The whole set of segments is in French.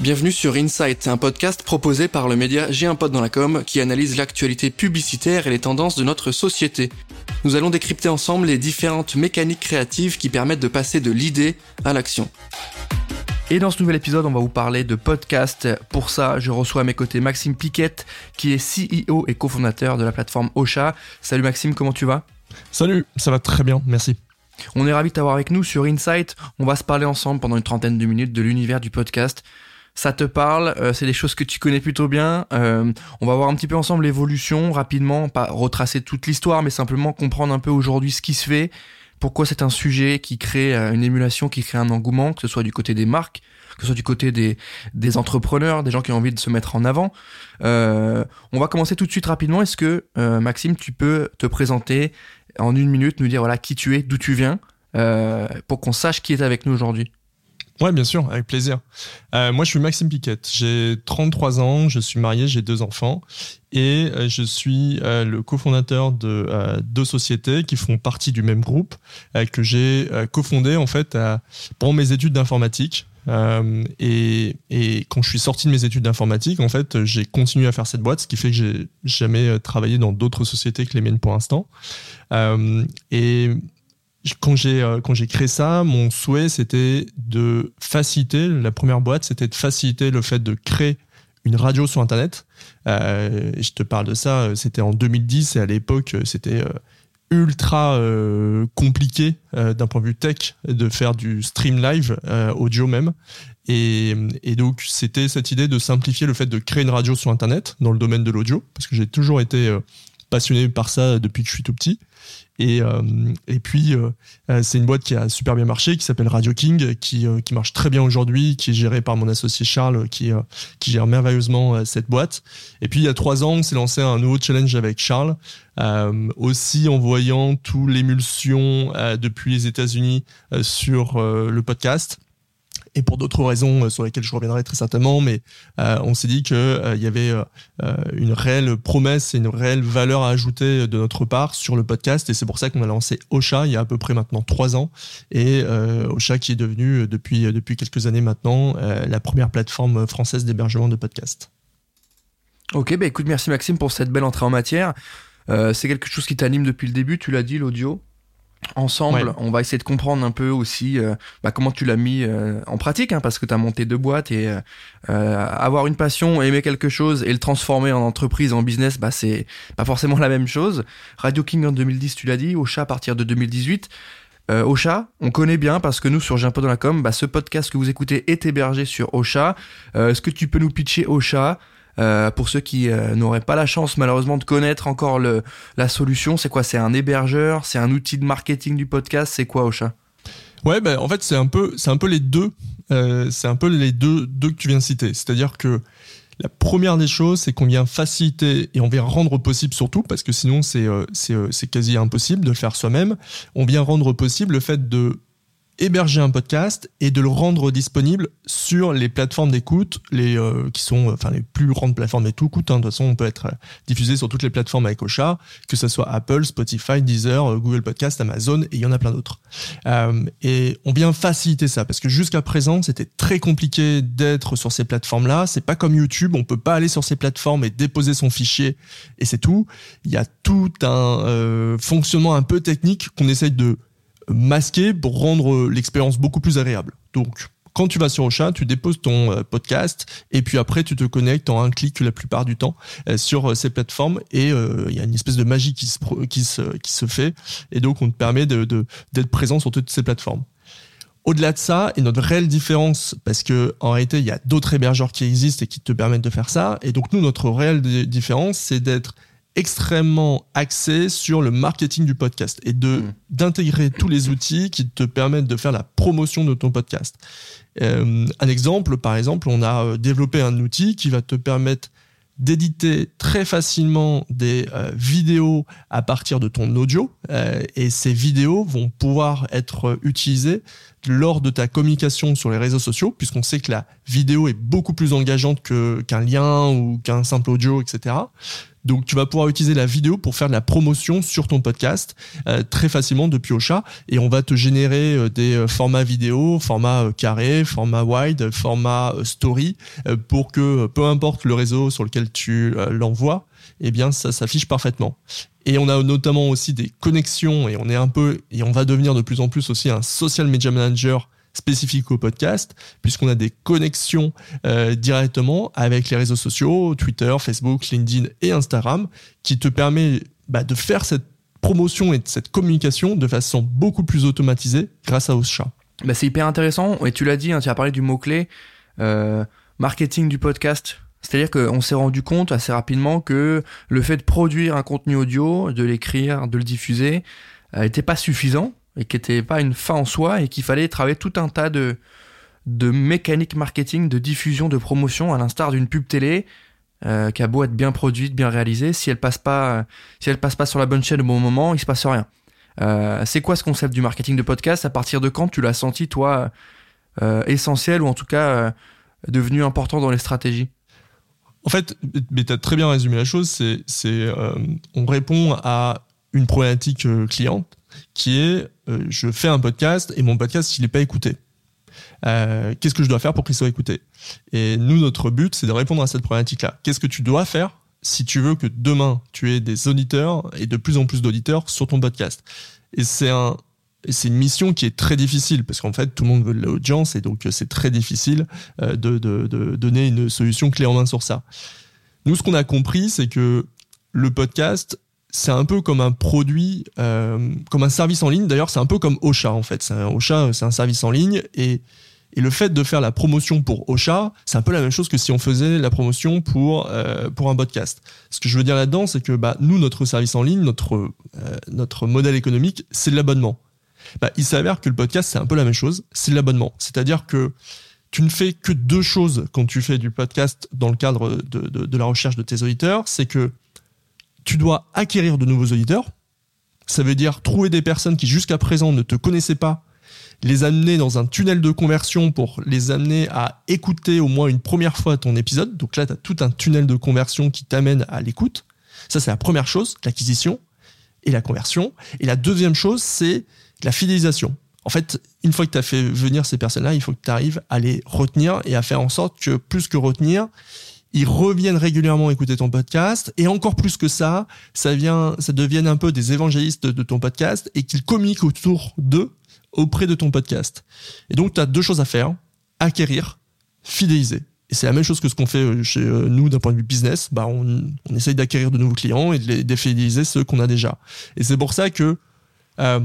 Bienvenue sur Insight, un podcast proposé par le média J'ai un pote dans la com qui analyse l'actualité publicitaire et les tendances de notre société. Nous allons décrypter ensemble les différentes mécaniques créatives qui permettent de passer de l'idée à l'action. Et dans ce nouvel épisode, on va vous parler de podcast. Pour ça, je reçois à mes côtés Maxime Piquette, qui est CEO et cofondateur de la plateforme Ocha. Salut Maxime, comment tu vas? Salut, ça va très bien, merci. On est ravi de t'avoir avec nous sur Insight. On va se parler ensemble pendant une trentaine de minutes de l'univers du podcast ça te parle, euh, c'est des choses que tu connais plutôt bien. Euh, on va voir un petit peu ensemble l'évolution rapidement, pas retracer toute l'histoire, mais simplement comprendre un peu aujourd'hui ce qui se fait, pourquoi c'est un sujet qui crée euh, une émulation, qui crée un engouement, que ce soit du côté des marques, que ce soit du côté des, des entrepreneurs, des gens qui ont envie de se mettre en avant. on va commencer tout de suite rapidement. Est-ce que Maxime, tu peux te présenter en une minute, nous dire voilà qui tu es, d'où tu viens, pour qu'on sache qui est avec nous aujourd'hui? Ouais, bien sûr, avec plaisir. Euh, moi, je suis Maxime Piquette. J'ai 33 ans, je suis marié, j'ai deux enfants et euh, je suis euh, le cofondateur de deux sociétés qui font partie du même groupe que j'ai cofondé en fait pendant mes études d'informatique. Et, et, quand je suis sorti de mes études d'informatique, en fait, j'ai continué à faire cette boîte, ce qui fait que j'ai jamais travaillé dans d'autres sociétés que les miennes pour l'instant. et quand j'ai euh, quand j'ai créé ça, mon souhait c'était de faciliter. La première boîte, c'était de faciliter le fait de créer une radio sur Internet. Euh, je te parle de ça, euh, c'était en 2010 et à l'époque, c'était ultra compliqué d'un point de vue tech de faire du stream live audio même. Et, et donc, c'était cette idée de simplifier le fait de créer une radio sur Internet dans le domaine de l'audio, parce que j'ai toujours été passionné par ça depuis que je suis tout petit. Et, euh, et puis, euh, euh, c'est une boîte qui a super bien marché, qui s'appelle Radio King, qui, qui marche très bien aujourd'hui, qui est gérée par mon associé Charles, qui, qui gère merveilleusement cette boîte. Et puis, il y a trois ans, on s'est lancé un nouveau challenge avec Charles, aussi en voyant tout l'émulsion depuis les États-Unis sur le podcast et pour d'autres raisons euh, sur lesquelles je reviendrai très certainement, mais euh, on s'est dit qu'il euh, y avait une réelle promesse et une réelle valeur à ajouter de notre part sur le podcast, et c'est pour ça qu'on a lancé Ocha il y a à peu près maintenant trois ans, et Ocha qui est devenu depuis, depuis quelques années maintenant la première plateforme française d'hébergement de podcasts. Ok, bah écoute, merci Maxime pour cette belle entrée en matière. c'est quelque chose qui t'anime depuis le début, tu l'as dit, l'audio? Ensemble, on va essayer de comprendre un peu aussi euh, bah, comment tu l'as mis euh, en pratique, hein, parce que tu as monté deux boîtes et euh, avoir une passion, aimer quelque chose et le transformer en entreprise, en business, bah, c'est pas forcément la même chose. Radio King en 2010, tu l'as dit, Ocha à partir de 2018. Ocha, on connaît bien parce que nous sur J'ai un peu dans la com, bah, ce podcast que vous écoutez est hébergé sur Ocha. Est-ce que tu peux nous pitcher Ocha? Euh, pour ceux qui euh, n'auraient pas la chance malheureusement de connaître encore la solution, c'est quoi? C'est un hébergeur? C'est un outil de marketing du podcast? C'est quoi Ocha? Ouais, ben en fait c'est un peu un peu les deux. Euh, c'est un peu les deux deux que tu viens de citer. C'est-à-dire que la première des choses, c'est qu'on vient faciliter et on vient rendre possible surtout, parce que sinon c'est quasi impossible de le faire soi-même. On vient rendre possible le fait de héberger un podcast et de le rendre disponible sur les plateformes d'écoute, les euh, qui sont enfin les plus grandes plateformes de tout écoute. Hein. De toute façon, on peut être diffusé sur toutes les plateformes avec Ocha, que ce soit Apple, Spotify, Deezer, euh, Google Podcast, Amazon et il y en a plein d'autres. Euh, et on vient faciliter ça parce que jusqu'à présent, c'était très compliqué d'être sur ces plateformes-là. C'est pas comme YouTube, on peut pas aller sur ces plateformes et déposer son fichier et c'est tout. Il y a tout un fonctionnement un peu technique qu'on essaye de masqué pour rendre l'expérience beaucoup plus agréable. Donc, quand tu vas sur Ocha, tu déposes ton euh, podcast et puis après tu te connectes en un clic la plupart du temps euh, sur euh, ces plateformes et il y a une espèce de magie qui se, qui se, qui se fait et donc on te permet de, d'être présent sur toutes ces plateformes. Au-delà de ça, et notre réelle différence, parce que en réalité il y a d'autres hébergeurs qui existent et qui te permettent de faire ça, et donc nous notre réelle différence c'est d'être extrêmement axé sur le marketing du podcast et de hmm. d'intégrer tous les outils qui te permettent de faire la promotion de ton podcast. Euh, un exemple, par exemple, on a euh, développé un outil qui va te permettre d'éditer très facilement des euh, vidéos à partir de ton audio et ces vidéos vont pouvoir être utilisées lors de ta communication sur les réseaux sociaux puisqu'on sait que la vidéo est beaucoup plus engageante qu'un lien ou qu'un simple audio etc Donc tu vas pouvoir utiliser la vidéo pour faire de la promotion sur ton podcast euh, très facilement depuis Ocha et on va te générer euh, des euh, formats vidéo, format carré, format wide, format story pour que peu importe le réseau sur lequel tu l'envoies, eh bien ça s'affiche parfaitement. Et on a notamment aussi des connexions et on est un peu et on va devenir de plus en plus aussi un social media manager spécifique au podcast, puisqu'on a des connexions euh, directement avec les réseaux sociaux, Twitter, Facebook, LinkedIn et Instagram, qui te permet bah, de faire cette promotion et cette communication de façon beaucoup plus automatisée grâce à Osha. Bah, c'est hyper intéressant, et tu l'as dit, hein, tu as parlé du mot-clé, euh, marketing du podcast. C'est-à-dire qu'on s'est rendu compte assez rapidement que le fait de produire un contenu audio, de l'écrire, de le diffuser, n'était euh, pas suffisant et qui n'était pas une fin en soi et qu'il fallait travailler tout un tas de, de mécaniques marketing, de diffusion, de promotion, à l'instar d'une pub télé euh, qui a beau être bien produite, bien réalisée, si elle passe pas, si elle passe pas sur la bonne chaîne au bon moment, il se passe rien. Euh, c'est quoi ce concept du marketing de podcast? À partir de quand tu l'as senti toi euh, essentiel ou en tout cas devenu important dans les stratégies? En fait, tu as très bien résumé la chose. C'est, c'est on répond à une problématique cliente qui est euh, je fais un podcast et mon podcast il n'est pas écouté. Euh, qu'est-ce que je dois faire pour qu'il soit écouté? Et nous, notre but, c'est de répondre à cette problématique-là. Qu'est-ce que tu dois faire si tu veux que demain, tu aies des auditeurs et de plus en plus d'auditeurs sur ton podcast? Et c'est un, c'est une mission qui est très difficile parce qu'en fait tout le monde veut de l'audience et donc c'est très difficile euh, de, de, donner une solution clé en main sur ça. Nous, ce qu'on a compris, c'est que le podcast, c'est un peu comme un produit, euh, comme un service en ligne. D'ailleurs, c'est un peu comme Ocha en fait. Un, Ocha, c'est un service en ligne et, et le fait de faire la promotion pour Ocha, c'est un peu la même chose que si on faisait la promotion pour euh, pour un podcast. Ce que je veux dire là-dedans, c'est que bah, nous, notre service en ligne, notre euh, notre modèle économique, c'est de l'abonnement. Bah, il s'avère que le podcast, c'est un peu la même chose, c'est l'abonnement. C'est-à-dire que tu ne fais que deux choses quand tu fais du podcast dans le cadre de, de la recherche de tes auditeurs, c'est que tu dois acquérir de nouveaux auditeurs. Ça veut dire trouver des personnes qui jusqu'à présent ne te connaissaient pas, les amener dans un tunnel de conversion pour les amener à écouter au moins une première fois ton épisode. Donc là, tu as tout un tunnel de conversion qui t'amène à l'écoute. Ça, c'est la première chose, l'acquisition et la conversion. Et la deuxième chose, c'est la fidélisation. En fait, une fois que tu as fait venir ces personnes-là, il faut que tu arrives à les retenir et à faire en sorte que plus que retenir, ils reviennent régulièrement écouter ton podcast et encore plus que ça, ça vient, ça devienne un peu des évangélistes de ton podcast et qu'ils communiquent autour d'eux auprès de ton podcast. Et donc tu as deux choses à faire acquérir, fidéliser. Et c'est la même chose que ce qu'on fait euh, chez euh, nous d'un point de vue business. Bah, on, on essaye d'acquérir de nouveaux clients et de les défidéliser ceux qu'on a déjà. Et c'est pour ça que euh,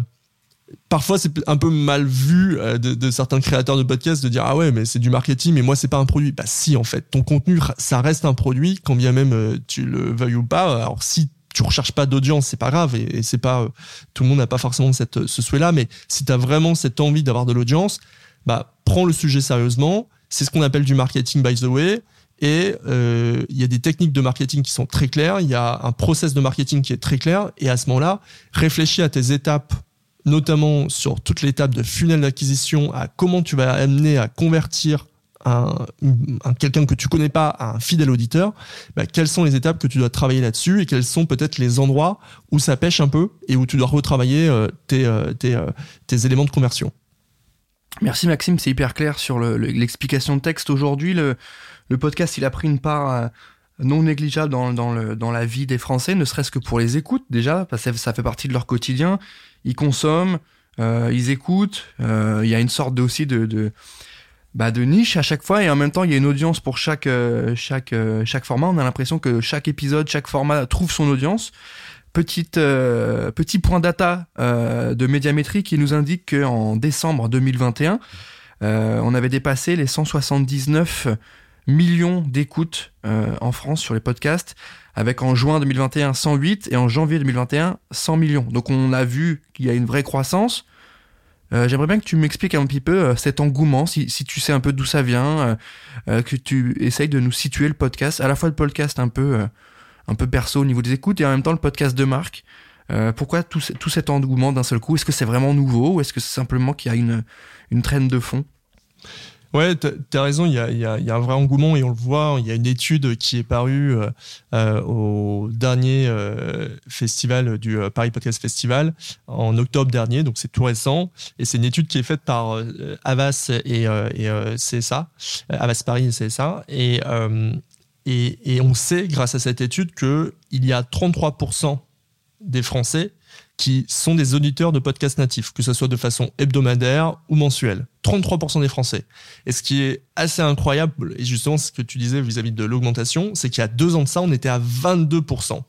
parfois c'est un peu mal vu euh, de, certains créateurs de podcasts de dire ah ouais mais c'est du marketing mais moi c'est pas un produit. Bah si en fait. Ton contenu ça reste un produit quand bien même euh, tu le veuilles ou pas. Alors si tu recherches pas d'audience c'est pas grave et, c'est pas euh, tout le monde n'a pas forcément cette ce souhait là mais si tu as vraiment cette envie d'avoir de l'audience bah prends le sujet sérieusement. C'est ce qu'on appelle du marketing by the way. Et il y a des techniques de marketing qui sont très claires, il y a un process de marketing qui est très clair, et à ce moment-là, réfléchis à tes étapes notamment sur toute l'étape de funnel d'acquisition, à comment tu vas amener à convertir un, quelqu'un que tu connais pas à un fidèle auditeur, bah, quelles sont les étapes que tu dois travailler là-dessus et quels sont peut-être les endroits où ça pêche un peu et où tu dois retravailler euh, tes, euh, euh, tes, éléments de conversion. Merci Maxime, c'est hyper clair sur l'explication de texte. Aujourd'hui, le, le, podcast, il a pris une part non négligeable dans, dans, le, dans la vie des Français, ne serait-ce que pour les écoutes déjà, parce que ça fait partie de leur quotidien ils consomment, euh, ils écoutent. Euh, il y a une sorte aussi de, de, bah, de niche à chaque fois et en même temps il y a une audience pour chaque euh, chaque chaque format. On a l'impression que chaque épisode, chaque format trouve son audience. Petite petit point data de médiamétrie qui nous indique qu'en décembre 2021, on avait dépassé les 179 millions d'écoutes en France sur les podcasts avec en juin 2021 108 et en janvier 2021 100 millions. Donc on a vu qu'il y a une vraie croissance. Euh, j'aimerais bien que tu m'expliques un petit peu euh, cet engouement, si, si, tu sais un peu d'où ça vient, euh, que tu essayes de nous situer le podcast, à la fois le podcast un peu, un peu perso au niveau des écoutes et en même temps le podcast de marque. pourquoi tout, tout cet engouement d'un seul coup? Est-ce que c'est vraiment nouveau ou est-ce que c'est simplement qu'il y a une, une traîne de fond? Ouais, tu as raison, il y a, un vrai engouement et on le voit. Il y a une étude qui est parue euh, euh au dernier euh, festival du Paris Podcast Festival en octobre dernier, donc c'est tout récent. Et c'est une étude qui est faite par Avas et, CSA, Avas Paris et CSA. Et, on sait, grâce à cette étude, qu'il y a 33% des Français qui sont des auditeurs de podcasts natifs, que ce soit de façon hebdomadaire ou mensuelle. 33% des Français. Et ce qui est assez incroyable, et justement ce que tu disais vis-à-vis de l'augmentation, c'est qu'il y a deux ans de ça, on était à 22%.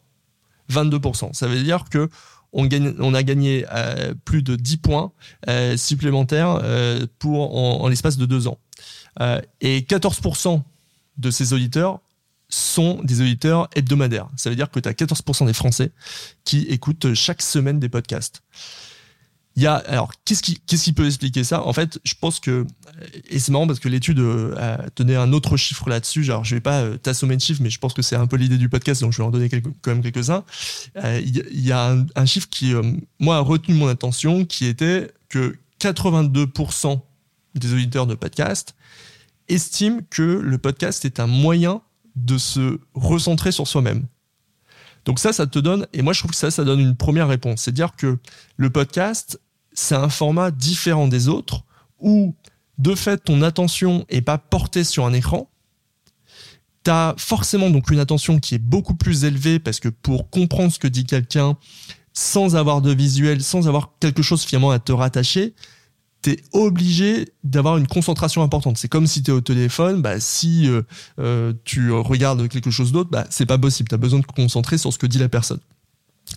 22%. Ça veut dire que on, a gagné euh, plus de 10 points euh, supplémentaires euh, pour en, l'espace de deux ans. et 14% de ces auditeurs sont des auditeurs hebdomadaires. Ça veut dire que tu as 14% des Français qui écoutent chaque semaine des podcasts. Il y a, alors, qu'est-ce qui, peut expliquer ça? En fait, je pense que, et c'est marrant parce que l'étude euh, tenait un autre chiffre là-dessus. Genre, je vais pas euh, t'assommer de chiffres, mais je pense que c'est un peu l'idée du podcast, donc je vais en donner quand même quelques-uns. Euh, il y, a un, chiffre qui, moi, a retenu mon attention, qui était que 82% des auditeurs de podcast estiment que le podcast est un moyen de se recentrer sur soi-même. Donc ça, ça te donne, et moi je trouve que ça, ça donne une première réponse. C'est-à-dire que le podcast, c'est un format différent des autres où, de fait, ton attention est pas portée sur un écran. Tu as forcément donc une attention qui est beaucoup plus élevée parce que pour comprendre ce que dit quelqu'un, sans avoir de visuel, sans avoir quelque chose finalement à te rattacher, t'es obligé d'avoir une concentration importante. C'est comme si tu es au téléphone, bah, si euh, euh, tu regardes quelque chose d'autre, bah, c'est pas possible. Tu as besoin de te concentrer sur ce que dit la personne.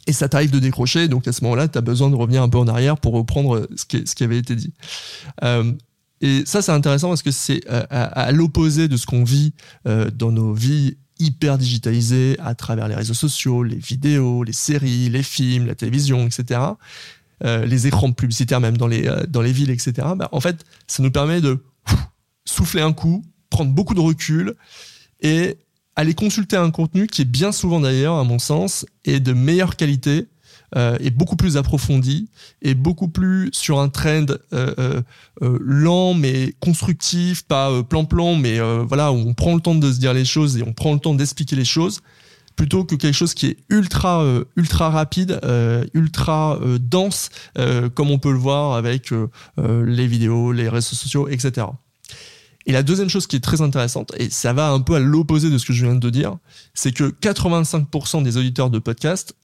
Et ça t'arrive de décrocher, donc à ce moment-là, tu as besoin de revenir un peu en arrière pour reprendre ce qui, ce qui avait été dit. Euh, et ça, c'est intéressant parce que c'est à, à l'opposé de ce qu'on vit dans nos vies hyper digitalisées à travers les réseaux sociaux, les vidéos, les séries, les films, la télévision, etc. Euh, les écrans publicitaires même dans les, euh, dans les villes, etc. Bah, en fait, ça nous permet de souffler un coup, prendre beaucoup de recul et aller consulter un contenu qui est bien souvent d'ailleurs, à mon sens, est de meilleure qualité, euh, est beaucoup plus approfondi, et beaucoup plus sur un trend euh, euh, lent mais constructif, pas plan-plan, mais voilà, où on prend le temps de se dire les choses et on prend le temps d'expliquer les choses plutôt que quelque chose qui est ultra euh, ultra rapide, euh, ultra euh, dense, comme on peut le voir avec les vidéos, les réseaux sociaux, etc. Et la deuxième chose qui est très intéressante, et ça va un peu à l'opposé de ce que je viens de dire, c'est que 85% des auditeurs de podcast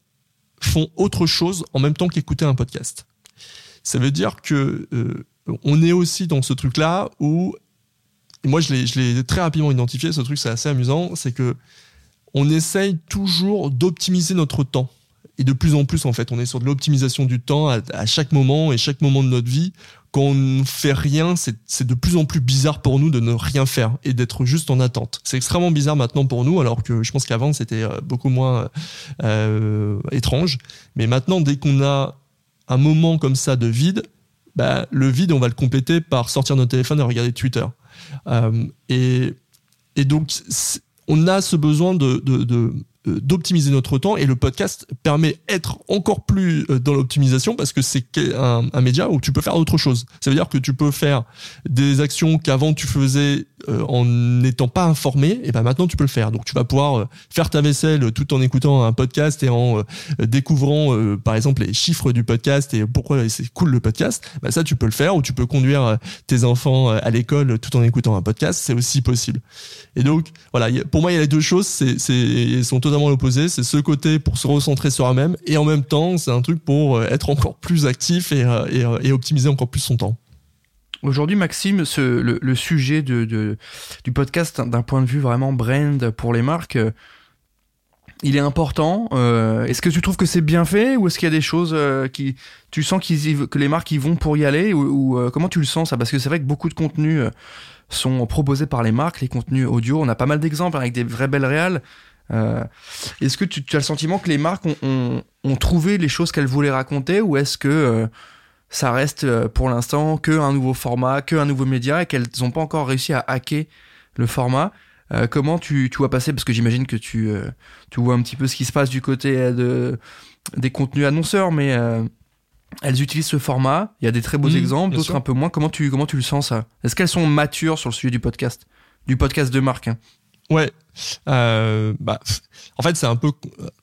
font autre chose en même temps qu'écouter un podcast. Ça veut dire que on est aussi dans ce truc-là où, moi je l'ai très rapidement identifié, ce truc c'est assez amusant, c'est que on essaye toujours d'optimiser notre temps. Et de plus en plus, en fait, on est sur de l'optimisation du temps à, chaque moment et chaque moment de notre vie. Quand on ne fait rien, c'est de plus en plus bizarre pour nous de ne rien faire et d'être juste en attente. C'est extrêmement bizarre maintenant pour nous, alors que je pense qu'avant c'était euh, beaucoup moins euh, étrange. Mais maintenant, dès qu'on a un moment comme ça de vide, bah, le vide, on va le compléter par sortir notre téléphone et regarder Twitter. Euh, et, et donc, on a ce besoin de, de, euh, d'optimiser notre temps et le podcast permet d'être encore plus euh, dans l'optimisation parce que c'est un, un, média où tu peux faire autre chose. Ça veut dire que tu peux faire des actions qu'avant tu faisais euh, en n'étant pas informé et ben maintenant tu peux le faire. Donc tu vas pouvoir faire ta vaisselle tout en écoutant un podcast et en découvrant par exemple les chiffres du podcast et pourquoi c'est cool le podcast. Ben ça tu peux le faire ou tu peux conduire tes enfants à l'école tout en écoutant un podcast, c'est aussi possible. Et donc voilà, pour moi il y a les deux choses, c'est sont l'opposé. C'est ce côté pour se recentrer sur soi-même et en même temps, c'est un truc pour euh, être encore plus actif et, euh, euh, et, optimiser encore plus son temps. Aujourd'hui, Maxime, le, sujet de, du podcast d'un point de vue vraiment brand pour les marques, il est important. est-ce que tu trouves que c'est bien fait ou est-ce qu'il y a des choses qui tu sens qu'ils que les marques y vont pour y aller ou, comment tu le sens ça? Parce que c'est vrai que beaucoup de contenus sont proposés par les marques, les contenus audio. On a pas mal d'exemples avec des vraies belles réales. Euh, est-ce que tu, as le sentiment que les marques ont, trouvé les choses qu'elles voulaient raconter ou est-ce que euh, ça reste euh, pour l'instant que un nouveau format, que un nouveau média et qu'elles n'ont pas encore réussi à hacker le format? Comment tu, tu vois passer? Parce que j'imagine que tu, tu vois un petit peu ce qui se passe du côté de, des contenus annonceurs, mais elles utilisent ce format. Il y a des très beaux Mmh, exemples, d'autres un peu moins. Comment tu, comment tu le sens ça? Est-ce qu'elles sont matures sur le sujet du podcast? Du podcast de marque hein Ouais. Euh, bah, en fait, c'est un peu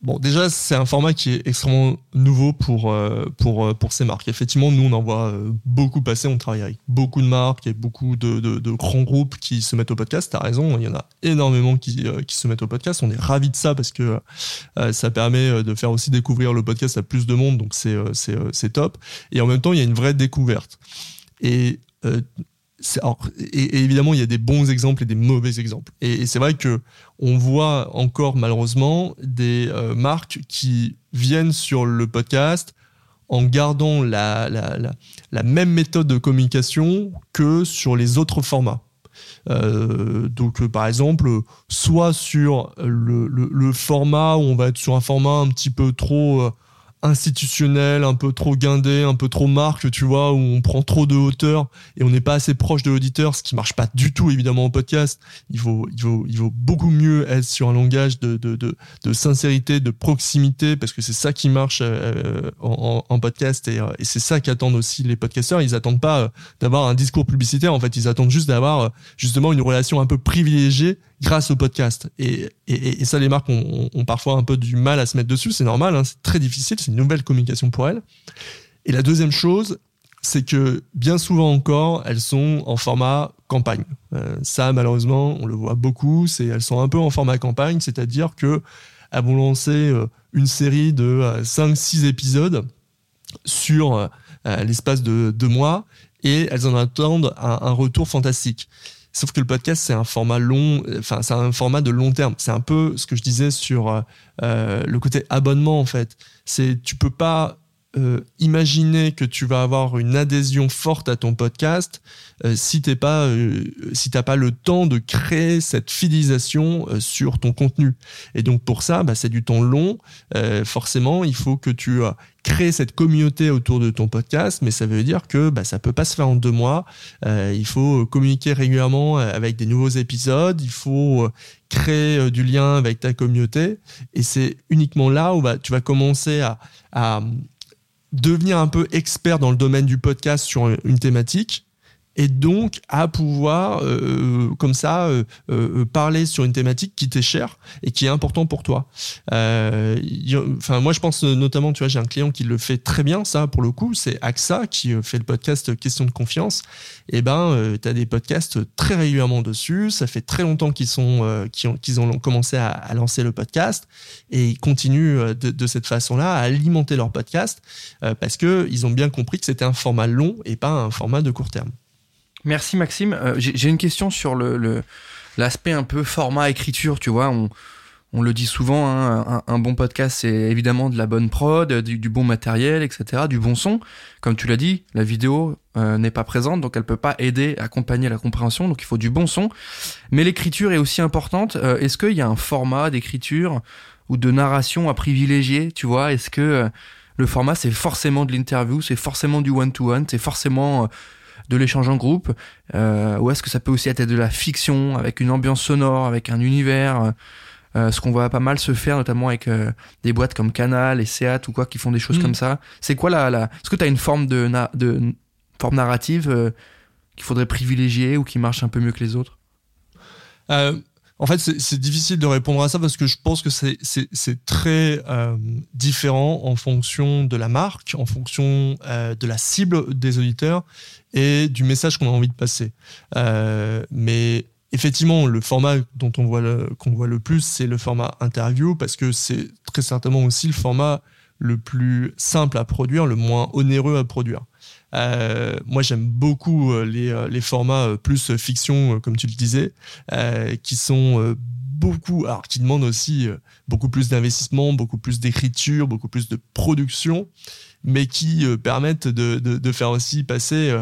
bon. Déjà, c'est un format qui est extrêmement nouveau pour euh, pour euh, pour ces marques. Effectivement, nous, on en voit beaucoup passer. On travaille avec beaucoup de marques et beaucoup de, de, grands groupes qui se mettent au podcast. T'as raison, il y en a énormément qui qui se mettent au podcast. On est ravis de ça parce que ça permet de faire aussi découvrir le podcast à plus de monde. Donc c'est c'est top. Et en même temps, il y a une vraie découverte. Et alors, et, évidemment, il y a des bons exemples et des mauvais exemples. Et, c'est vrai que on voit encore malheureusement des euh, marques qui viennent sur le podcast en gardant la, la, la, même méthode de communication que sur les autres formats. Euh, donc, euh, par exemple, soit sur le, le, format où on va être sur un format un petit peu trop institutionnel, un peu trop guindé, un peu trop marque, tu vois, où on prend trop de hauteur et on n'est pas assez proche de l'auditeur, ce qui marche pas du tout évidemment au podcast. Il faut, il faut, il vaut beaucoup mieux être sur un langage de, de, de, de sincérité, de proximité, parce que c'est ça qui marche euh, en, en, en podcast et, euh, et c'est ça qu'attendent aussi les podcasteurs. Ils attendent pas euh, d'avoir un discours publicitaire, en fait, ils attendent juste d'avoir euh, justement une relation un peu privilégiée grâce au podcast. Et, et, ça, les marques ont, parfois un peu du mal à se mettre dessus. C'est normal, hein, c'est très difficile, c'est une nouvelle communication pour elles. Et la deuxième chose, c'est que bien souvent encore, elles sont en format campagne. Euh, ça, malheureusement, on le voit beaucoup. C'est elles sont un peu en format campagne, c'est-à-dire que elles vont lancer euh, une série de euh, 5-6 épisodes sur euh, l'espace de deux mois et elles en attendent un retour fantastique. Sauf que le podcast, c'est un format long, enfin, c'est un format de long terme. C'est un peu ce que je disais sur euh, le côté abonnement, en fait. C'est, tu peux pas euh, imaginer que tu vas avoir une adhésion forte à ton podcast euh, si t'es pas, euh, si t'as pas le temps de créer cette fidélisation euh, sur ton contenu. Et donc pour ça, bah, c'est du temps long. Forcément, il faut que tu crées cette communauté autour de ton podcast, mais ça veut dire que bah, ça peut pas se faire en deux mois. Il faut communiquer régulièrement avec des nouveaux épisodes. Il faut créer du lien avec ta communauté. Et c'est uniquement là où bah, tu vas commencer à devenir un peu expert dans le domaine du podcast sur une thématique et donc à pouvoir euh, comme ça euh, euh, parler sur une thématique qui t'est chère et qui est important pour toi. Euh, Enfin moi je pense notamment tu vois j'ai un client qui le fait très bien ça pour le coup c'est AXA qui fait le podcast Question de confiance. Et ben euh, tu as des podcasts très régulièrement dessus. Ça fait très longtemps qu'ils sont euh, qu'ils ont, commencé à, lancer le podcast et ils continuent euh, de, de cette façon-là à alimenter leur podcast euh, parce que ils ont bien compris que c'était un format long et pas un format de court terme. Merci Maxime. Euh, J'ai une question sur le l'aspect un peu format écriture. Tu vois, on, on le dit souvent, hein, un, bon podcast, c'est évidemment de la bonne prod, du, bon matériel, etc., du bon son. Comme tu l'as dit, la vidéo euh, n'est pas présente, donc elle peut pas aider, accompagner la compréhension, donc il faut du bon son. Mais l'écriture est aussi importante. Euh, Est-ce qu'il y a un format d'écriture ou de narration à privilégier Tu vois, est-ce que le format c'est forcément de l'interview, c'est forcément du one-to-one, c'est forcément de l'échange en groupe euh, ou est-ce que ça peut aussi être de la fiction avec une ambiance sonore avec un univers euh, ce qu'on voit pas mal se faire notamment avec euh, des boîtes comme Canal et Seat ou quoi qui font des choses mmh. comme ça c'est quoi la, la... est-ce que tu as une forme de, na... de forme narrative euh, qu'il faudrait privilégier ou qui marche un peu mieux que les autres? Euh, en fait, c'est difficile de répondre à ça parce que je pense que c'est très euh, différent en fonction de la marque, en fonction euh, de la cible des auditeurs et du message qu'on a envie de passer. Euh, mais effectivement, le format dont on qu'on voit le plus, c'est le format interview parce que c'est très certainement aussi le format le plus simple à produire, le moins onéreux à produire. Euh, moi, j'aime beaucoup les, les formats plus fiction, comme tu le disais, euh, qui sont beaucoup, alors qui demandent aussi beaucoup plus d'investissement, beaucoup plus d'écriture, beaucoup plus de production, mais qui permettent de, de, de, faire aussi passer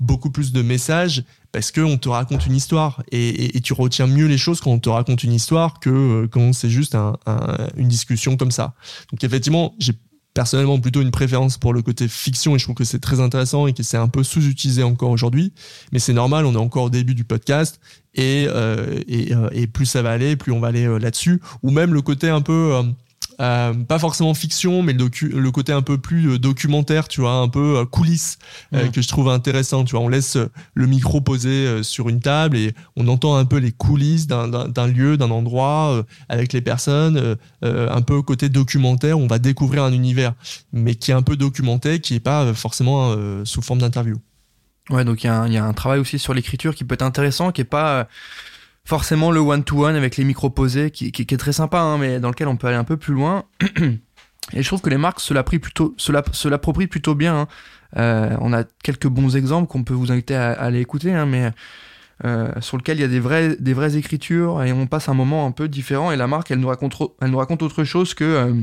beaucoup plus de messages parce qu'on te raconte une histoire et, et, et, tu retiens mieux les choses quand on te raconte une histoire que quand c'est juste un, un, une discussion comme ça. Donc effectivement, j'ai personnellement plutôt une préférence pour le côté fiction et je trouve que c'est très intéressant et que c'est un peu sous-utilisé encore aujourd'hui. Mais c'est normal, on est encore au début du podcast et, euh, et, et, plus ça va aller, plus on va aller là-dessus. Ou même le côté un peu euh, pas forcément fiction, mais le, le, côté un peu plus euh, documentaire, tu vois, un peu coulisses, que je trouve intéressant. Tu vois, on laisse le micro posé sur une table et on entend un peu les coulisses d'un lieu, d'un endroit, avec les personnes, un peu côté documentaire. On va découvrir un univers, mais qui est un peu documenté, qui est pas forcément sous forme d'interview. Ouais, donc il y, y, a un travail aussi sur l'écriture qui peut être intéressant, qui est pas forcément le one-to-one avec les micros posés, qui, est très sympa, hein, mais dans lequel on peut aller un peu plus loin. Et je trouve que les marques se l'approprient plutôt, plutôt bien. Hein. Euh, on a quelques bons exemples qu'on peut vous inviter à, aller écouter, hein, mais euh, sur lequel il y a des vraies, des vraies écritures et on passe un moment un peu différent. Et la marque, elle nous raconte, elle nous raconte autre chose que euh,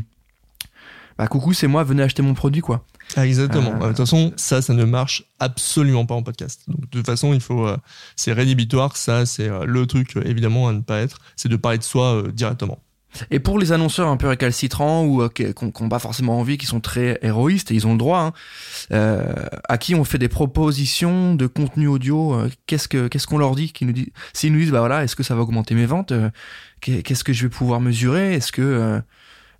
bah coucou, c'est moi, venez acheter mon produit, quoi. Ah, exactement. Euh, de toute façon, ça, ça ne marche absolument pas en podcast. Donc, de toute façon, il faut, euh, c'est rédhibitoire. Ça, c'est euh, le truc, évidemment, à ne pas être. C'est de parler de soi directement. Et pour les annonceurs un peu récalcitrants ou qui n'ont pas forcément envie, qui sont très héroïstes, et ils ont le droit, hein, à qui on fait des propositions de contenu audio, qu'est-ce que qu'est-ce qu'on leur dit, qui nous dit, s'ils nous disent bah voilà, est-ce que ça va augmenter mes ventes, qu'est-ce que je vais pouvoir mesurer, est-ce que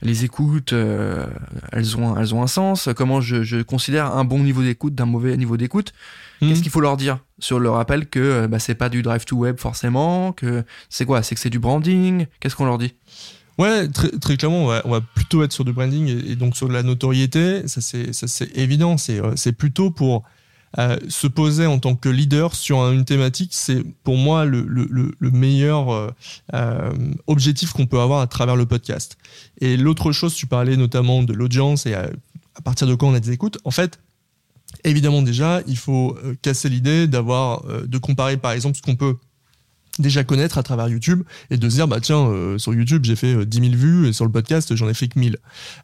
les écoutes, euh, elles, ont, elles ont un sens. Comment je, considère un bon niveau d'écoute d'un mauvais niveau d'écoute? Qu'est-ce mhm. qu'il faut leur dire sur le rappel que euh, bah, c'est pas du drive to web forcément, que c'est quoi? C'est que c'est du branding? Qu'est-ce qu'on leur dit? Ouais, très, très clairement, on va, plutôt être sur du branding et, donc sur de la notoriété. Ça c'est évident. C'est euh, c'est plutôt pour euh, se poser en tant que leader sur une thématique, c'est pour moi le, le, le meilleur euh, euh, objectif qu'on peut avoir à travers le podcast. Et l'autre chose, tu parlais notamment de l'audience et à, partir de quand on a des écoutes. En fait, évidemment déjà, il faut casser l'idée d'avoir, de comparer par exemple ce qu'on peut déjà connaître à travers YouTube et de se dire bah tiens euh, sur YouTube j'ai fait 10 euh, 000 vues et sur le podcast j'en ai fait que 1000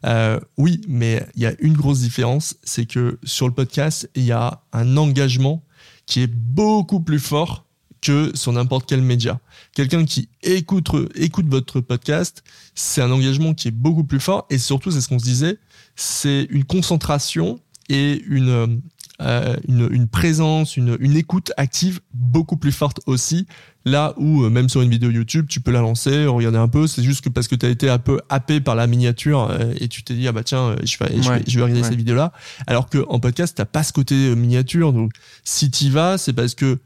euh, oui mais il y a une grosse différence c'est que sur le podcast il y a un engagement qui est beaucoup plus fort que sur n'importe quel média. Quelqu'un qui écoute écoute votre podcast c'est un engagement qui est beaucoup plus fort et surtout c'est ce qu'on se disait c'est une concentration et une euh, une, une, présence, une, une, écoute active beaucoup plus forte aussi. Là où, euh, même sur une vidéo YouTube, tu peux la lancer, regarder un peu. C'est juste que parce que tu as été un peu happé par la miniature euh, et tu t'es dit, ah bah tiens, je vais, je vais, regarder cette vidéo-là. Alors qu'en podcast, t'as pas ce côté miniature. Donc, si t'y vas, c'est parce que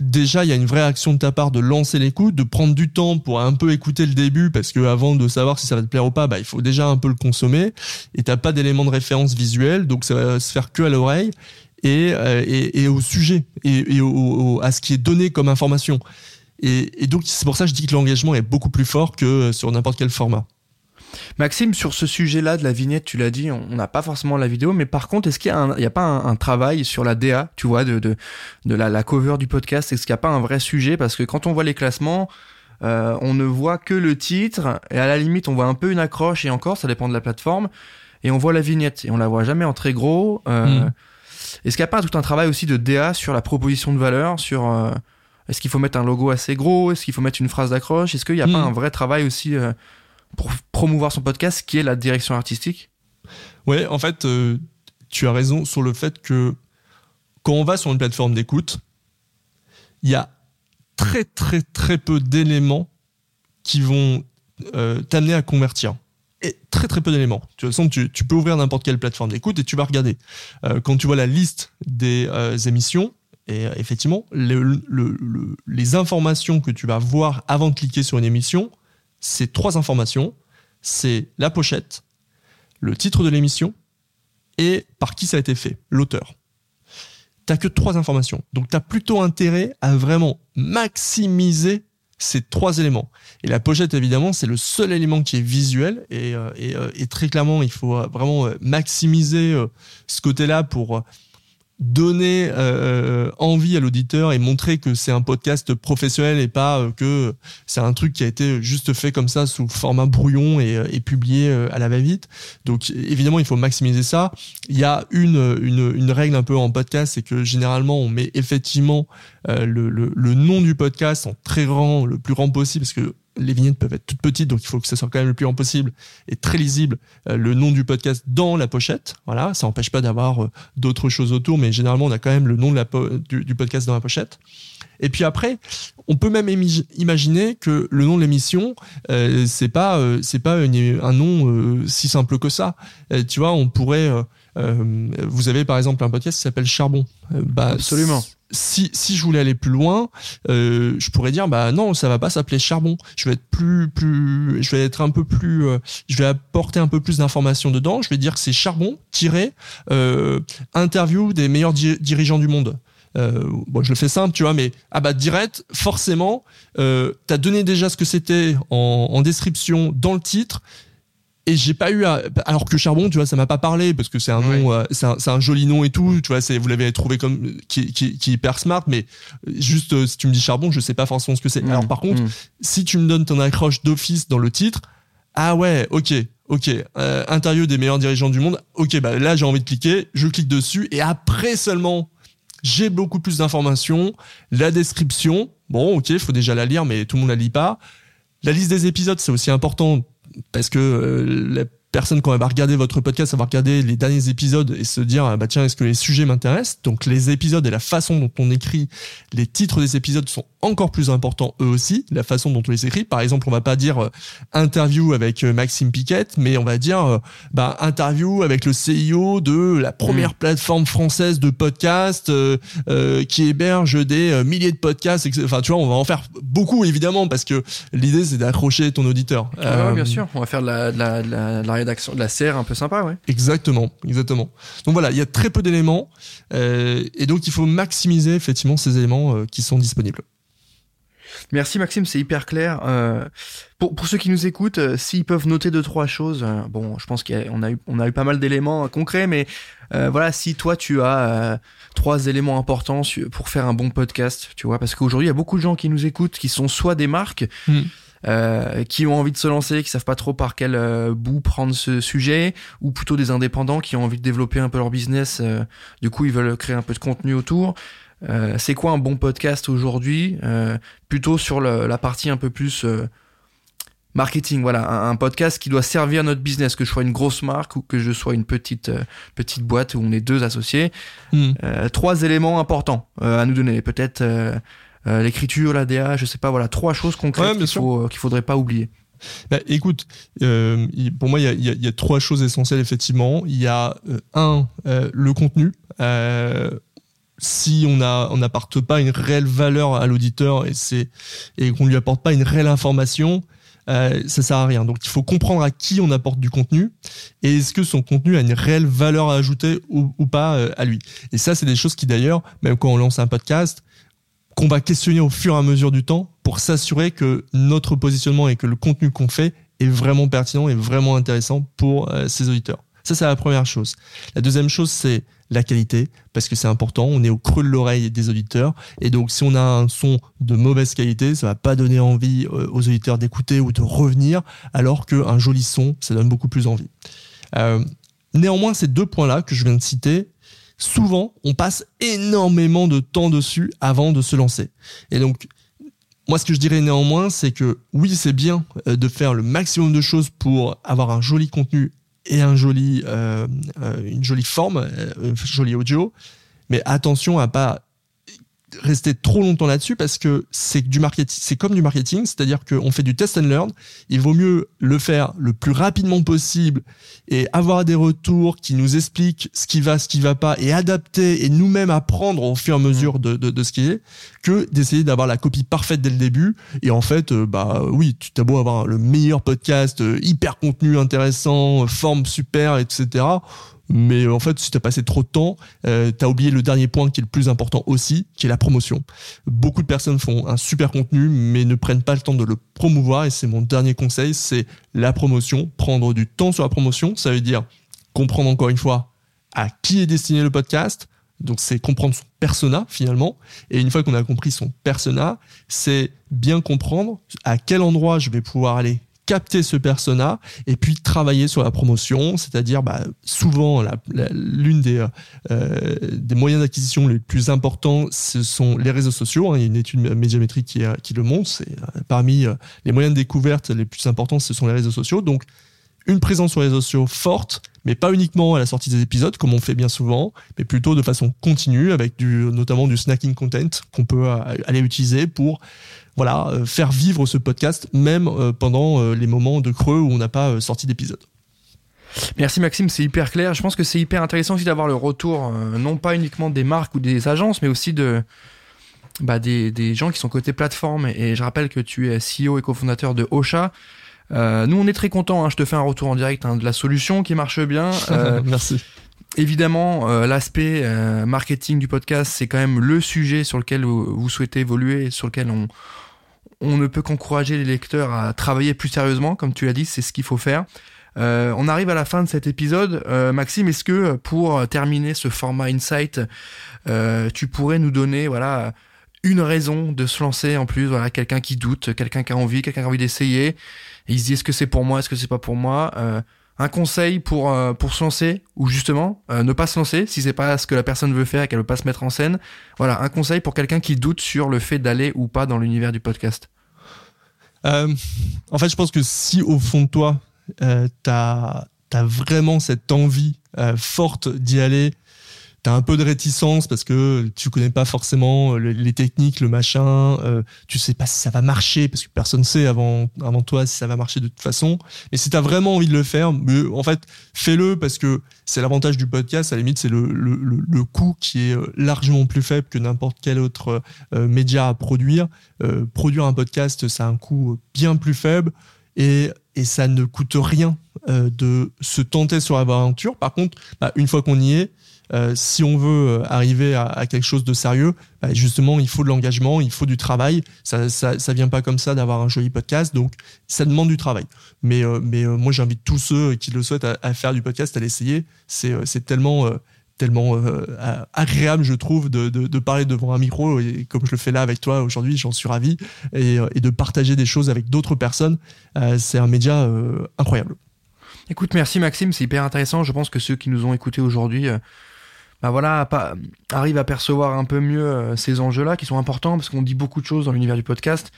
déjà il y a une vraie action de ta part de lancer l'écoute, de prendre du temps pour un peu écouter le début parce que avant de savoir si ça va te plaire ou pas, bah il faut déjà un peu le consommer et t'as pas d'éléments de référence visuel donc ça va se faire que à l'oreille et, euh, et, et, au sujet et, et au, à ce qui est donné comme information. Et, et donc c'est pour ça que je dis que l'engagement est beaucoup plus fort que sur n'importe quel format. Maxime, sur ce sujet-là de la vignette, tu l'as dit, on n'a pas forcément la vidéo, mais par contre, est-ce qu'il n'y a, a, pas un, travail sur la DA, tu vois, de, de, de la, la, cover du podcast? Est-ce qu'il n'y a pas un vrai sujet? Parce que quand on voit les classements, euh, on ne voit que le titre, et à la limite, on voit un peu une accroche, et encore, ça dépend de la plateforme, et on voit la vignette, et on la voit jamais en très gros. Euh, hmm. Est-ce qu'il n'y a pas tout un travail aussi de DA sur la proposition de valeur, sur... Euh, est-ce qu'il faut mettre un logo assez gros? Est-ce qu'il faut mettre une phrase d'accroche? Est-ce qu'il n'y a pas hmm. un vrai travail aussi euh, pour promouvoir son podcast qui est la direction artistique Ouais, en fait, euh, tu as raison sur le fait que quand on va sur une plateforme d'écoute, il y a très très très peu d'éléments qui vont t'amener à convertir et très très peu d'éléments. De toute façon, tu, peux ouvrir n'importe quelle plateforme d'écoute et tu vas regarder. Euh, quand tu vois la liste des euh, émissions, et euh, effectivement, le, le, les informations que tu vas voir avant de cliquer sur une émission, c'est trois informations. C'est la pochette, le titre de l'émission et par qui ça a été fait, l'auteur. T'as que trois informations. Donc tu as plutôt intérêt à vraiment maximiser ces trois éléments. Et la pochette, évidemment, c'est le seul élément qui est visuel. Et, euh, euh, très clairement, il faut euh, vraiment maximiser ce côté-là pour donner euh, envie à l'auditeur et montrer que c'est un podcast professionnel et pas euh, que c'est un truc qui a été juste fait comme ça sous format brouillon et, euh, et publié euh, à la va-vite. Donc évidemment, il faut maximiser ça. Il y a une, une, une règle un peu en podcast, c'est que généralement, on met effectivement le, le, le, nom du podcast en très grand, le plus grand possible, parce que les vignettes peuvent être toutes petites, donc il faut que ça soit quand même le plus grand possible et très lisible. Euh, le nom du podcast dans la pochette, voilà, ça n'empêche pas d'avoir euh, d'autres choses autour, mais généralement on a quand même le nom du, podcast dans la pochette. Et puis après, on peut même imaginer que le nom de l'émission, euh, c'est pas, euh, c'est pas un nom si simple que ça. tu vois, on pourrait. Vous avez par exemple un podcast qui s'appelle Charbon. bah, Absolument. Si, si je voulais aller plus loin, je pourrais dire bah non, ça va pas s'appeler Charbon. Je vais être plus plus, je vais être un peu plus, je vais apporter un peu plus d'informations dedans. Je vais dire que c'est Charbon tiré interview des meilleurs dirigeants du monde. Euh, bon, je le fais simple, tu vois, mais ah bah direct, forcément, euh, t'as donné déjà ce que c'était en, description dans le titre. Et j'ai pas eu alors que charbon, tu vois, ça m'a pas parlé parce que c'est un nom, euh, c'est un, un, joli nom et tout, tu vois, c'est vous l'avez trouvé comme qui, qui, qui, est hyper smart, mais juste euh, si tu me dis charbon, je sais pas forcément ce que c'est. Alors par contre, si tu me donnes ton accroche d'office dans le titre, ah ouais, ok, ok, euh, interview des meilleurs dirigeants du monde, ok, bah là j'ai envie de cliquer, je clique dessus et après seulement j'ai beaucoup plus d'informations. La description, bon, ok, il faut déjà la lire, mais tout le monde la lit pas. La liste des épisodes, c'est aussi important parce que euh, la personne quand elle va regarder votre podcast, elle va regarder les derniers épisodes et se dire ah bah tiens est-ce que les sujets m'intéressent? Donc les épisodes et la façon dont on écrit les titres des épisodes sont encore plus importants eux aussi, la façon dont on les écrit. Par exemple, on va pas dire euh, interview avec euh, Maxime Piquette, mais on va dire euh, bah, interview avec le CIO de la première mm. plateforme française de podcast qui héberge des milliers de podcasts. Enfin, tu vois, on va en faire beaucoup évidemment parce que l'idée c'est d'accrocher ton auditeur. Ah bien sûr, on va faire de la, de la, de la de la serre un peu sympa, ouais. Exactement, exactement. Donc voilà, il y a très peu d'éléments, euh, et donc il faut maximiser effectivement ces éléments euh, qui sont disponibles. Merci Maxime, c'est hyper clair. Euh, pour, pour ceux qui nous écoutent, s'ils peuvent noter deux trois choses, bon, je pense qu'on a, eu on a eu pas mal d'éléments concrets, mais voilà, si toi tu as trois éléments importants pour faire un bon podcast, tu vois, parce qu'aujourd'hui il y a beaucoup de gens qui nous écoutent, qui sont soit des marques. Euh, qui ont envie de se lancer, qui savent pas trop par quel euh, bout prendre ce sujet, ou plutôt des indépendants qui ont envie de développer un peu leur business. Euh, du coup, ils veulent créer un peu de contenu autour. C'est quoi un bon podcast aujourd'hui? Plutôt sur la partie un peu plus marketing. Voilà, un, podcast qui doit servir notre business, que je sois une grosse marque ou que je sois une petite petite boîte où on est deux associés. Hmm. trois éléments importants à nous donner. Peut-être euh, l'écriture, l'ADA, je sais pas, voilà, trois choses concrètes qu'il faut, euh, qu'il faudrait pas oublier. Bah, écoute, euh, pour moi, il y a, y, a, y a, trois choses essentielles, effectivement. Il y a, un, le contenu. Si on on n'apporte pas une réelle valeur à l'auditeur et c'est et qu'on lui apporte pas une réelle information, euh, ça sert à rien. Donc il faut comprendre à qui on apporte du contenu et est-ce que son contenu a une réelle valeur à ajouter ou, pas à lui. Et ça, c'est des choses qui d'ailleurs, même quand on lance un podcast, qu'on va questionner au fur et à mesure du temps pour s'assurer que notre positionnement et que le contenu qu'on fait est vraiment pertinent et vraiment intéressant pour euh, ses auditeurs. Ça, c'est la première chose. La deuxième chose, c'est la qualité, parce que c'est important. On est au creux de l'oreille des auditeurs. Et donc, si on a un son de mauvaise qualité, ça va pas donner envie euh, aux auditeurs d'écouter ou de revenir, alors qu'un joli son, ça donne beaucoup plus envie. Euh, néanmoins, ces deux points-là que je viens de citer, souvent, on passe énormément de temps dessus avant de se lancer. Et donc, moi, ce que je dirais néanmoins, c'est que oui, c'est bien euh, de faire le maximum de choses pour avoir un joli contenu et joli, euh, euh, une jolie forme, un joli audio, mais attention à pas rester trop longtemps là-dessus parce que c'est du marketing, c'est comme du marketing, c'est-à-dire qu'on fait du test and learn. Il vaut mieux le faire le plus rapidement possible et avoir des retours qui nous expliquent ce qui va, ce qui va pas et adapter et nous-mêmes apprendre au fur et à mesure de, de, de ce qui est que d'essayer d'avoir la copie parfaite dès le début. Et en fait, euh, bah oui, tu t'as beau avoir le meilleur podcast, euh, hyper contenu intéressant, forme super, etc mais en fait, si tu as passé trop de temps, euh, tu as oublié le dernier point qui est le plus important aussi, qui est la promotion. Beaucoup de personnes font un super contenu, mais ne prennent pas le temps de le promouvoir, et c'est mon dernier conseil, c'est la promotion. Prendre du temps sur la promotion, ça veut dire comprendre encore une fois à qui est destiné le podcast, donc c'est comprendre son persona finalement. Et une fois qu'on a compris son persona, c'est bien comprendre à quel endroit je vais pouvoir aller capter ce persona et puis travailler sur la promotion, c'est-à-dire bah, souvent l'une des, euh, des moyens d'acquisition les plus importants, ce sont les réseaux sociaux. Hein. Il y a une étude médiamétrique qui, qui le montre. C'est euh, parmi euh, les moyens de découverte les plus importants, ce sont les réseaux sociaux. Donc une présence sur les réseaux sociaux forte, mais pas uniquement à la sortie des épisodes, comme on fait bien souvent, mais plutôt de façon continue, avec du, notamment du snacking content qu'on peut euh, aller utiliser pour voilà, euh, faire vivre ce podcast, même pendant les moments de creux où on n'a pas sorti d'épisode. Merci Maxime, c'est hyper clair. Je pense que c'est hyper intéressant aussi d'avoir le retour, non pas uniquement des marques ou des agences, mais aussi de, bah, des, des, gens qui sont côté plateforme. Et je rappelle que tu es CEO et cofondateur de Ocha. Euh, nous, on est très contents. Hein, je te fais un retour en direct hein, de la solution qui marche bien. Euh, Merci. Évidemment, euh, l'aspect euh, marketing du podcast, c'est quand même le sujet sur lequel vous, vous souhaitez évoluer, sur lequel on, on ne peut qu'encourager les lecteurs à travailler plus sérieusement. Comme tu l'as dit, c'est ce qu'il faut faire. Euh, on arrive à la fin de cet épisode. Euh, Maxime, est-ce que pour terminer ce format Insight, euh, tu pourrais nous donner voilà une raison de se lancer en plus, voilà, quelqu'un qui doute, quelqu'un qui a envie, quelqu'un qui a envie d'essayer, il se dit est-ce que c'est pour moi, est-ce que c'est pas pour moi, euh, un conseil pour euh, pour se lancer ou justement euh, ne pas se lancer si c'est pas ce que la personne veut faire et qu'elle veut pas se mettre en scène. Voilà, un conseil pour quelqu'un qui doute sur le fait d'aller ou pas dans l'univers du podcast. en fait, je pense que si au fond de toi, t'as as vraiment cette envie forte d'y aller, t'as un peu de réticence parce que tu connais pas forcément euh, les techniques, le machin, euh, tu sais pas si ça va marcher parce que personne sait avant avant toi si ça va marcher de toute façon. Mais si t'as vraiment envie de le faire, en fait, fais-le parce que c'est l'avantage du podcast. À la limite, c'est le, le, le, coût qui est euh, largement plus faible que n'importe quel autre média à produire. produire un podcast, ça a un coût bien plus faible et et ça ne coûte rien de se tenter sur l'aventure. Par contre, bah, une fois qu'on y est, euh, si on veut euh, arriver à, quelque chose de sérieux, bah, justement, il faut de l'engagement, il faut du travail. Ça, ça, ça vient pas comme ça d'avoir un joli podcast, donc ça demande du travail. Mais, euh, mais moi, j'invite tous ceux qui le souhaitent à, faire du podcast, à l'essayer. C'est, tellement tellement agréable, je trouve, de, de, parler devant un micro, et comme je le fais là avec toi aujourd'hui, j'en suis ravi, et, de partager des choses avec d'autres personnes. c'est un média incroyable. Écoute, merci Maxime, c'est hyper intéressant. Je pense que ceux qui nous ont écoutés aujourd'hui bah voilà, arrive à percevoir un peu mieux euh, ces enjeux-là qui sont importants parce qu'on dit beaucoup de choses dans l'univers du podcast.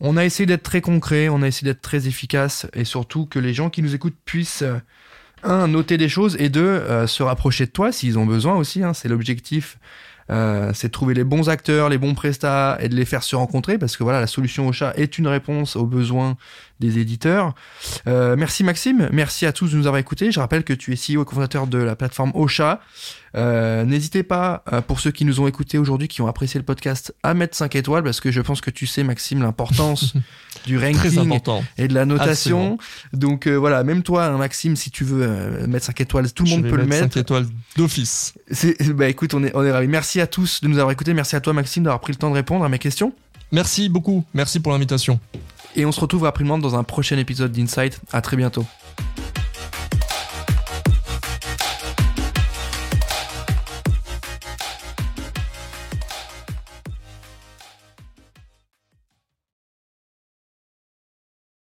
On a essayé d'être très concret, on a essayé d'être très efficace et surtout que les gens qui nous écoutent puissent euh, un noter des choses et deux euh, se rapprocher de toi s'ils ont besoin aussi. Hein, c'est l'objectif c'est de trouver les bons acteurs, les bons prestats et de les faire se rencontrer parce que voilà, la solution au chat est une réponse aux besoins des éditeurs. Merci Maxime, merci à tous de nous avoir écoutés. Je rappelle que tu es CEO et cofondateur de la plateforme Ocha. Euh, N'hésitez pas, euh, pour ceux qui nous ont écoutés aujourd'hui, qui ont apprécié le podcast, à mettre 5 étoiles parce que je pense que tu sais, Maxime, l'importance du ranking et de la notation. Donc euh, voilà, même toi, hein, Maxime, si tu veux euh, mettre 5 étoiles, tout le monde peut le mettre. 5 étoiles d'office. Bah écoute, on est, on est ravis. Merci à tous de nous avoir écoutés. Merci à toi, Maxime, d'avoir pris le temps de répondre à mes questions. Merci beaucoup. Merci pour l'invitation. Et on se retrouve rapidement dans un prochain épisode d'Insight. À très bientôt.